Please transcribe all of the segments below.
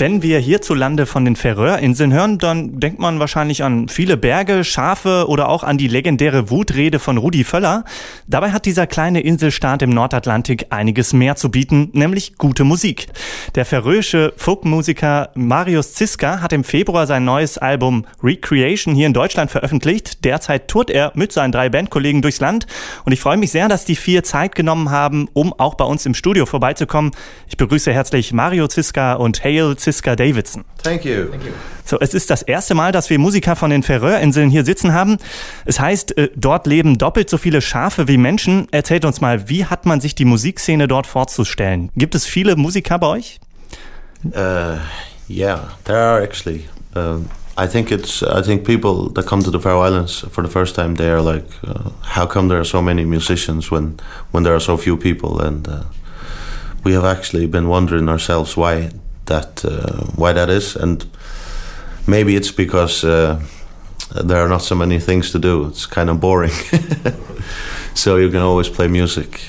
Wenn wir hierzulande von den Färöerinseln hören, dann denkt man wahrscheinlich an viele Berge, Schafe oder auch an die legendäre Wutrede von Rudi Völler. Dabei hat dieser kleine Inselstaat im Nordatlantik einiges mehr zu bieten, nämlich gute Musik. Der färöische Folkmusiker Marius Ziska hat im Februar sein neues Album Recreation hier in Deutschland veröffentlicht. Derzeit tourt er mit seinen drei Bandkollegen durchs Land und ich freue mich sehr, dass die vier Zeit genommen haben, um auch bei uns im Studio vorbeizukommen. Ich begrüße herzlich Mario Ziska und Hale Ziska. Ziska Davidson. Thank you. Thank you. So, es ist das erste Mal, dass wir Musiker von den Färöerinseln hier sitzen haben. Es heißt, äh, dort leben doppelt so viele Schafe wie Menschen. Erzählt uns mal, wie hat man sich die Musikszene dort vorzustellen? Gibt es viele Musiker bei euch? Uh, yeah, there are actually. Uh, I think it's. I think people that come to the Faroe Islands for the first time, they are like, uh, how come there are so many musicians when when there are so few people? And uh, we have actually been wondering ourselves why that uh, why that is, and maybe it's because uh, there are not so many things to do. It's kind of boring, so you can always play music.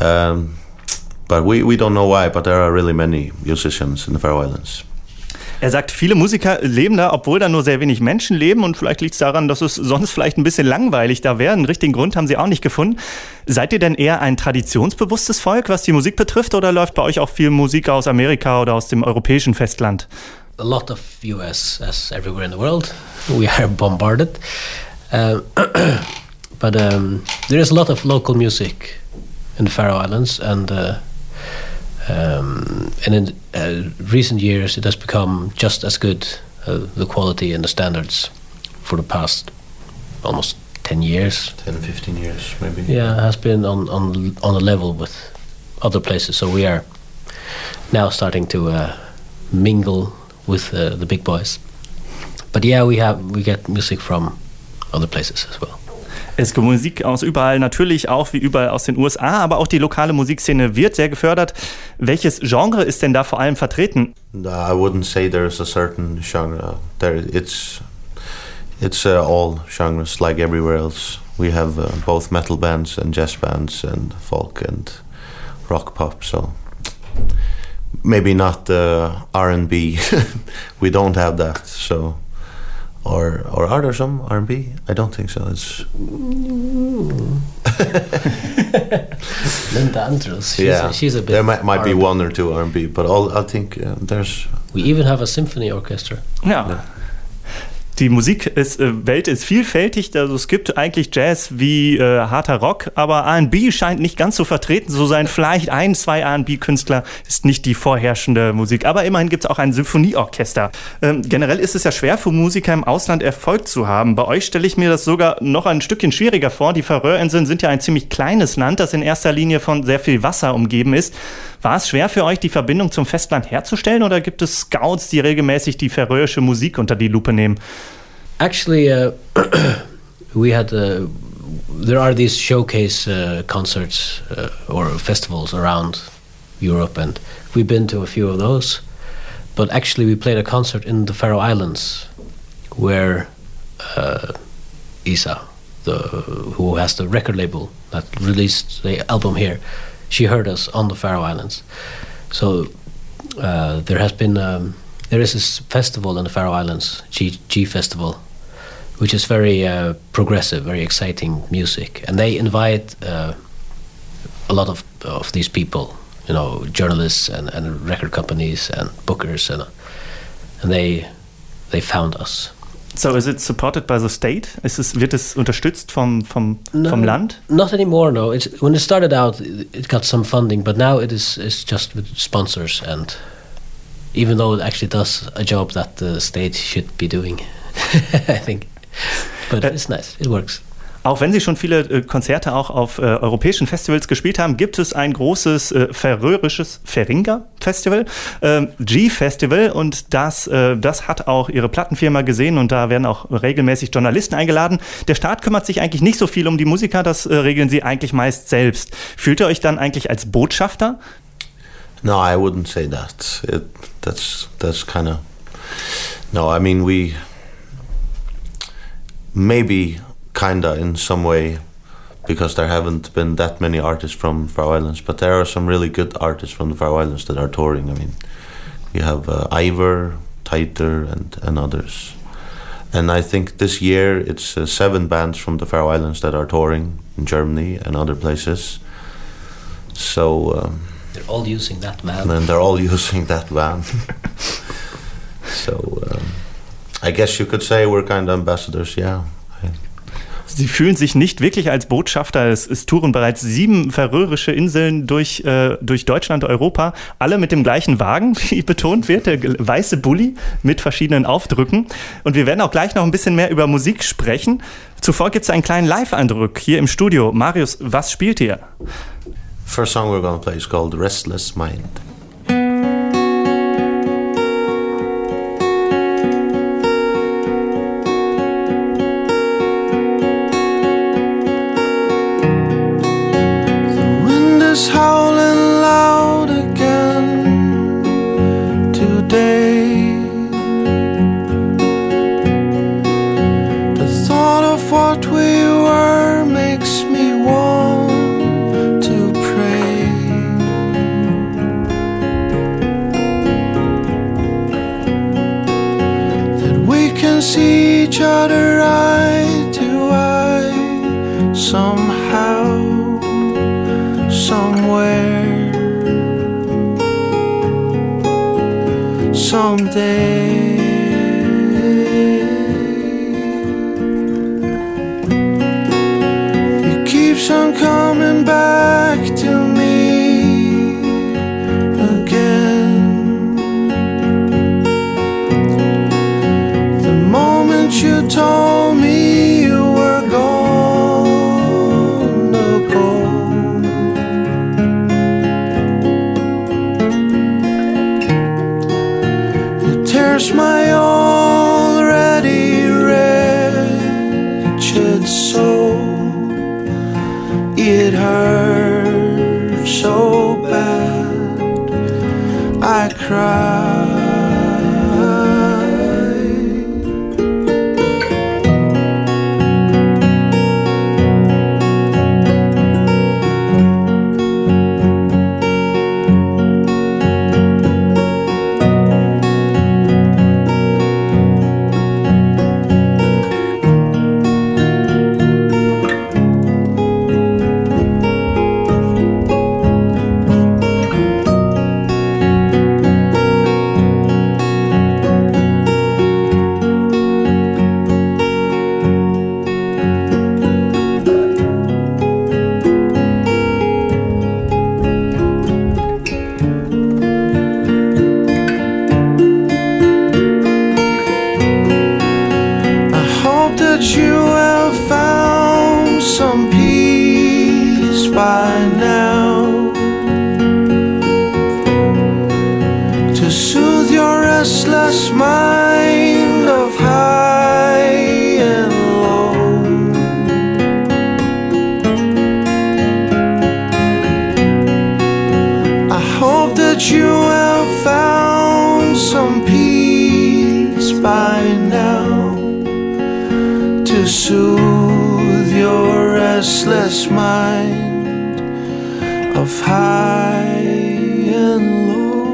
Um, but we, we don't know why, but there are really many musicians in the Faroe Islands. Er sagt, viele Musiker leben da, obwohl da nur sehr wenig Menschen leben und vielleicht liegt es daran, dass es sonst vielleicht ein bisschen langweilig da wäre. Einen richtigen Grund haben sie auch nicht gefunden. Seid ihr denn eher ein traditionsbewusstes Volk, was die Musik betrifft, oder läuft bei euch auch viel Musik aus Amerika oder aus dem europäischen Festland? A lot of US, as everywhere in the world, we are bombarded. Uh, but um, there is a lot of local music in the Faroe Islands, and uh, Um, and in uh, recent years, it has become just as good, uh, the quality and the standards for the past almost 10 years. 10, 15 years, maybe. Yeah, has been on, on, on a level with other places. So we are now starting to uh, mingle with uh, the big boys. But yeah, we have we get music from other places as well. Es gibt Musik aus überall, natürlich auch wie überall aus den USA, aber auch die lokale Musikszene wird sehr gefördert. Welches Genre ist denn da vor allem vertreten? I wouldn't say there's a certain genre. There, it's it's uh, all genres like everywhere else. We have uh, both metal bands and jazz bands and folk and rock pop. So maybe not uh, R&B. we don't have that. So or or are there some R&B? I don't think so. It's Linda Andrews. She's yeah, a, she's a bit. There might, might be one or two R&B, but all, I think uh, there's. We even have a symphony orchestra. Ja. yeah. Die Musikwelt äh, ist vielfältig. Also es gibt eigentlich Jazz wie äh, harter Rock, aber R&B scheint nicht ganz so vertreten zu sein. Vielleicht ein, zwei R&B-Künstler ist nicht die vorherrschende Musik. Aber immerhin gibt es auch ein Symphonieorchester. Ähm, generell ist es ja schwer für Musiker im Ausland Erfolg zu haben. Bei euch stelle ich mir das sogar noch ein Stückchen schwieriger vor. Die Färöerinseln sind ja ein ziemlich kleines Land, das in erster Linie von sehr viel Wasser umgeben ist. War es schwer für euch, die Verbindung zum Festland herzustellen oder gibt es Scouts, die regelmäßig die färöische Musik unter die Lupe nehmen? Actually, uh, we had uh, there are these showcase uh, concerts uh, or festivals around Europe, and we've been to a few of those. But actually, we played a concert in the Faroe Islands, where uh, Isa, the who has the record label that released the album here, she heard us on the Faroe Islands. So uh, there has been. Um, there is this festival in the Faroe Islands, G, G Festival, which is very uh, progressive, very exciting music, and they invite uh, a lot of of these people, you know, journalists and, and record companies and bookers, and and they they found us. So is it supported by the state? Is this, wird es unterstützt vom, vom, no, vom Land? Not anymore, no. It's, when it started out, it got some funding, but now it is it's just with sponsors and even though it actually does a job that the state should be doing, I think. But it's nice. It works. Auch wenn Sie schon viele äh, Konzerte auch auf äh, europäischen Festivals gespielt haben, gibt es ein großes äh, färöisches Feringa-Festival, ähm, G-Festival und das, äh, das hat auch Ihre Plattenfirma gesehen und da werden auch regelmäßig Journalisten eingeladen. Der Staat kümmert sich eigentlich nicht so viel um die Musiker, das äh, regeln Sie eigentlich meist selbst. Fühlt ihr euch dann eigentlich als Botschafter? No, I wouldn't say that. It, that's that's kind of no. I mean, we maybe kinda in some way because there haven't been that many artists from Faroe Islands, but there are some really good artists from the Faroe Islands that are touring. I mean, you have uh, Ivor, Titer, and, and others. And I think this year it's uh, seven bands from the Faroe Islands that are touring in Germany and other places. So. Um, they're all using that van. And they're all using that van. so um, I guess you could say we're kind of ambassadors, yeah. Sie fühlen sich nicht wirklich als Botschafter. Es, es touren bereits sieben färöische Inseln durch, äh, durch Deutschland, Europa, alle mit dem gleichen Wagen, wie betont wird, der weiße Bulli mit verschiedenen Aufdrücken. Und wir werden auch gleich noch ein bisschen mehr über Musik sprechen. Zuvor gibt es einen kleinen Live-Eindruck hier im Studio. Marius, was spielt ihr? First song we're gonna play is called Restless Mind. Is howling each other eye to eye somehow somewhere someday. It keeps on cry. Restless mind of high and low.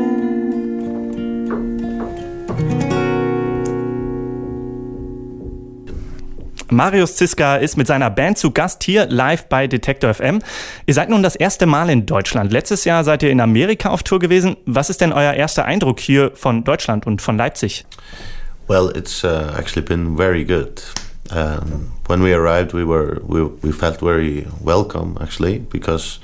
Marius Ziska ist mit seiner Band zu Gast hier live bei Detektor FM. Ihr seid nun das erste Mal in Deutschland. Letztes Jahr seid ihr in Amerika auf Tour gewesen. Was ist denn euer erster Eindruck hier von Deutschland und von Leipzig? Well, it's uh, actually been very good. Um, when we arrived, we were we, we felt very welcome actually because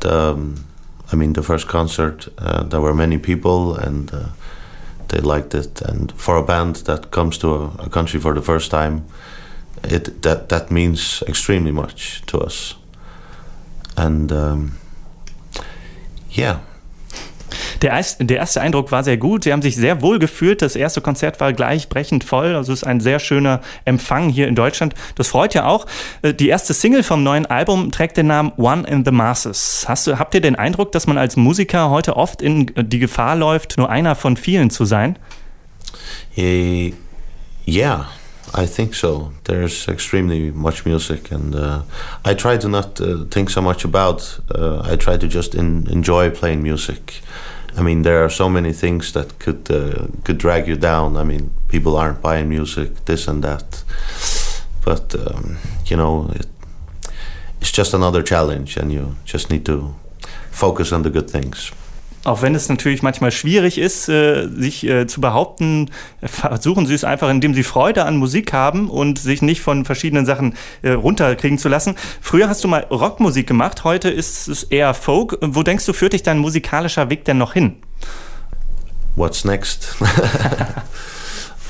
the um, I mean the first concert uh, there were many people and uh, they liked it. And for a band that comes to a, a country for the first time, it that that means extremely much to us. And um, yeah. Der, der erste Eindruck war sehr gut. Sie haben sich sehr wohl gefühlt. Das erste Konzert war gleich brechend voll. Also es ist ein sehr schöner Empfang hier in Deutschland. Das freut ja auch. Äh, Die erste Single vom neuen Album trägt den Namen One in the Masses. Hast du, habt ihr den Eindruck, dass man als Musiker heute oft in die Gefahr läuft, nur einer von vielen zu sein? Eh, yeah, I think so. There's extremely much music, and uh, I try to not uh, think so much about. Uh, I try to just in, enjoy playing music. I mean, there are so many things that could uh, could drag you down. I mean, people aren't buying music, this and that. But um, you know, it, it's just another challenge, and you just need to focus on the good things. Auch wenn es natürlich manchmal schwierig ist, äh, sich äh, zu behaupten, versuchen Sie es einfach, indem Sie Freude an Musik haben und sich nicht von verschiedenen Sachen äh, runterkriegen zu lassen. Früher hast du mal Rockmusik gemacht, heute ist es eher Folk. Wo denkst du, führt dich dein musikalischer Weg denn noch hin? What's next?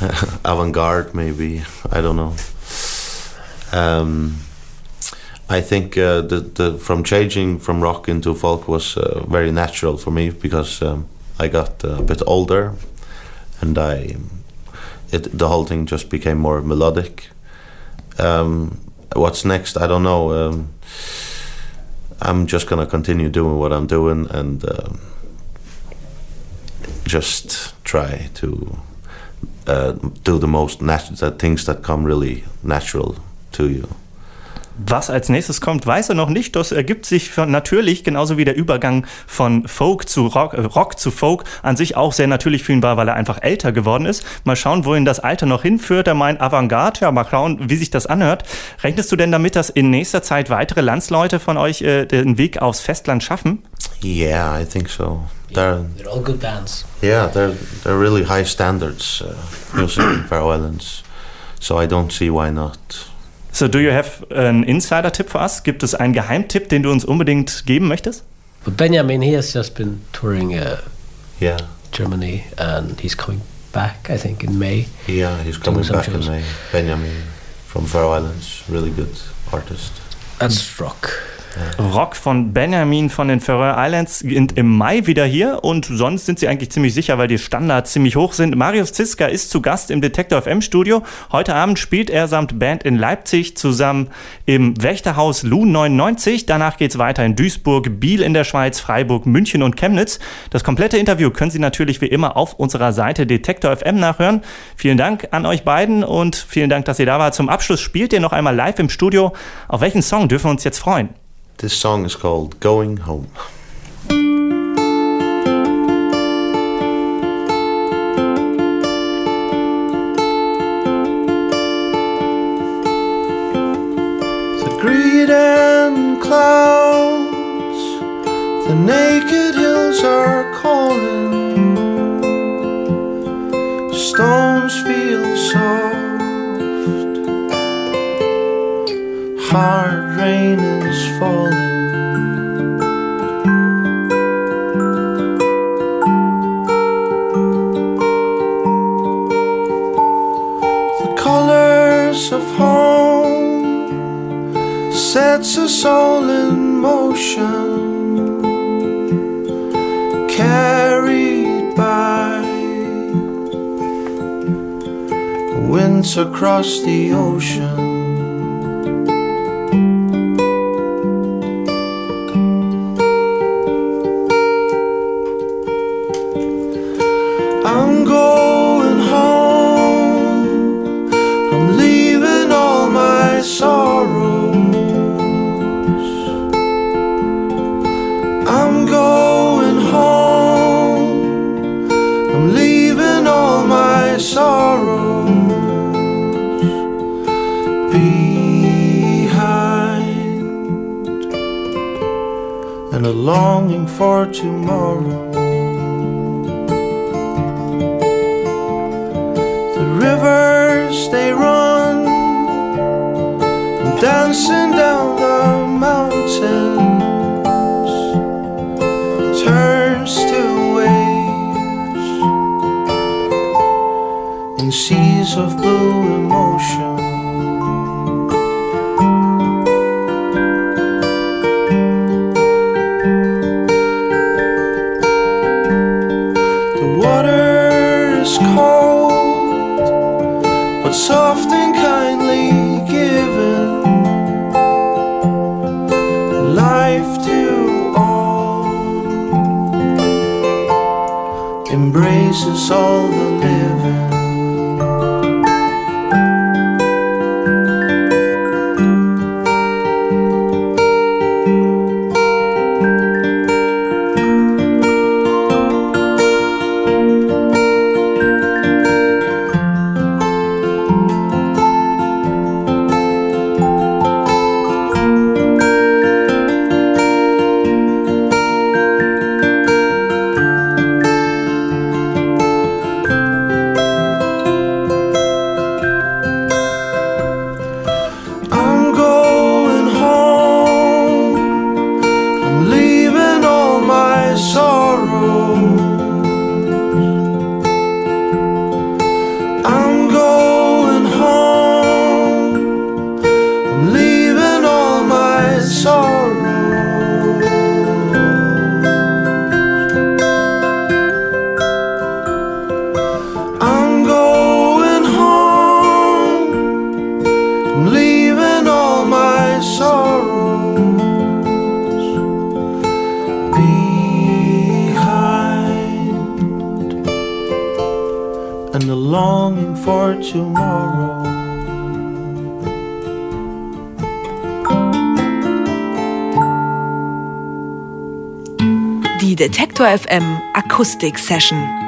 Avant-garde, maybe. I don't know. Um, I think uh, the, the from changing from rock into folk was uh, very natural for me because um, I got a bit older, and I it the whole thing just became more melodic. Um, what's next? I don't know. Um, I'm just gonna continue doing what I'm doing and um, just try to uh, do the most natural things that come really natural to you. Was als nächstes kommt, weiß er noch nicht. Das ergibt sich von, natürlich, genauso wie der Übergang von Folk zu Rock, äh, Rock zu Folk, an sich auch sehr natürlich für ihn war, weil er einfach älter geworden ist. Mal schauen, wohin das Alter noch hinführt. Er meint Avantgarde, ja, mal schauen, wie sich das anhört. Rechnest du denn damit, dass in nächster Zeit weitere Landsleute von euch äh, den Weg aufs Festland schaffen? Yeah, I think so. They're, they're all good bands. Yeah, they're they're really high standards uh, music in Faroe Islands, so I don't see why not. So, do you have an insider-Tipp for us? Gibt es einen Geheimtipp, den du uns unbedingt geben möchtest? But Benjamin, he has just been touring uh, Yeah, Germany and he's coming back, I think, in May. yeah, he's coming back in shows. May. Benjamin from Faroe Islands, really good artist. That's rock. Rock von Benjamin von den Faroe Islands sind im Mai wieder hier und sonst sind sie eigentlich ziemlich sicher, weil die Standards ziemlich hoch sind. Marius Ziska ist zu Gast im Detektor FM Studio. Heute Abend spielt er samt Band in Leipzig zusammen im Wächterhaus Lu 99. Danach geht's weiter in Duisburg, Biel in der Schweiz, Freiburg, München und Chemnitz. Das komplette Interview können Sie natürlich wie immer auf unserer Seite Detektor FM nachhören. Vielen Dank an euch beiden und vielen Dank, dass ihr da wart. Zum Abschluss spielt ihr noch einmal live im Studio. Auf welchen Song dürfen wir uns jetzt freuen? This song is called Going Home. The greed and clouds, the naked hills are calling. Stones feel soft, hard rain is falling. The colors of home sets us all in motion, carried by winds across the ocean. Sorrows behind. And a longing for tomorrow. The rivers they run, dancing down the mountains, of blue longing for tomorrow. Die Detektor FM Akustik Session.